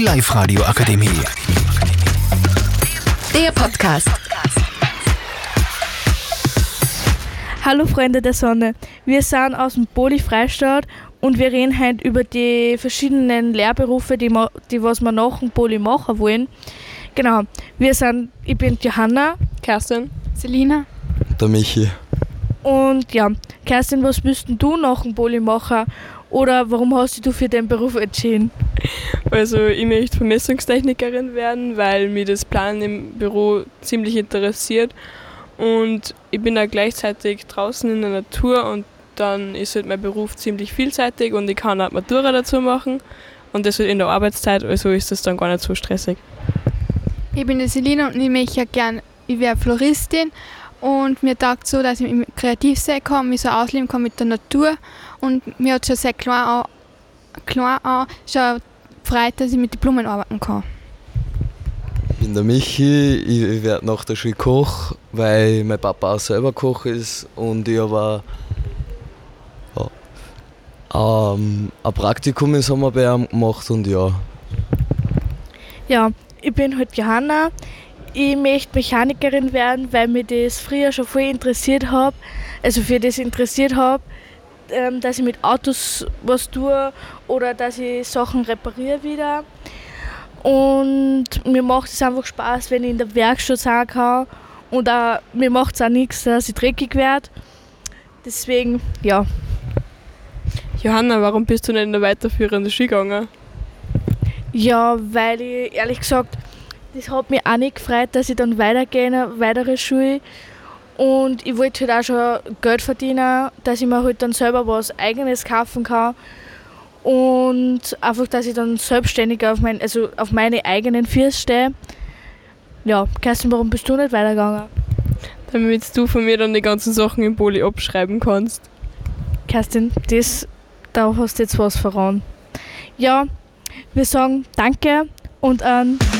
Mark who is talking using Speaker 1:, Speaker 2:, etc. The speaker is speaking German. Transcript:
Speaker 1: Die Live-Radio Akademie.
Speaker 2: Der Podcast.
Speaker 3: Hallo Freunde der Sonne, wir sind aus dem Poli Freistaat und wir reden heute über die verschiedenen Lehrberufe, die, die was wir nach dem Poli machen wollen. Genau, wir sind, ich bin Johanna
Speaker 4: Kerstin.
Speaker 5: Selina.
Speaker 6: Der Michi.
Speaker 3: und ja, Kerstin, was denn du nach dem Poli machen oder warum hast du dich für den Beruf entschieden?
Speaker 4: Also ich möchte Vermessungstechnikerin werden, weil mich das Planen im Büro ziemlich interessiert. Und ich bin da gleichzeitig draußen in der Natur und dann ist halt mein Beruf ziemlich vielseitig und ich kann auch Matura dazu machen. Und das halt in der Arbeitszeit, also ist das dann gar nicht so stressig.
Speaker 5: Ich bin die Selina und ich möchte ja gern, ich wäre Floristin und mir taugt so, dass ich mich kreativ sein kann, mich so ausleben kann mit der Natur und mir hat schon sehr klein an, klein an schon gefreut, dass ich mit den Blumen arbeiten kann.
Speaker 6: Ich bin der Michi, ich werde nach der Schule Koch, weil mein Papa auch selber Koch ist und ich aber ja, ähm, ein Praktikum im Sommer bei ihm gemacht und ja.
Speaker 3: Ja, ich bin halt Johanna. Ich möchte Mechanikerin werden, weil mich das früher schon voll interessiert habe. Also für das interessiert habe, ähm, dass ich mit Autos was tue oder dass ich Sachen repariere wieder. Und mir macht es einfach Spaß, wenn ich in der Werkstatt sein kann. Und auch, mir macht es auch nichts, dass ich dreckig werde. Deswegen, ja.
Speaker 4: Johanna, warum bist du nicht in der weiterführenden Schule gegangen?
Speaker 3: Ja, weil ich ehrlich gesagt, das hat mich auch nicht gefreut, dass ich dann weitergehe, weitere Schule. Und ich wollte halt auch schon Geld verdienen, dass ich mir halt dann selber was Eigenes kaufen kann. Und einfach, dass ich dann selbstständig auf, mein, also auf meine eigenen Füße stehe. Ja, Kerstin, warum bist du nicht weitergegangen?
Speaker 4: Damit du von mir dann die ganzen Sachen im Poli abschreiben kannst.
Speaker 3: Kerstin, das, da hast du jetzt was verraten. Ja, wir sagen Danke und einen schönen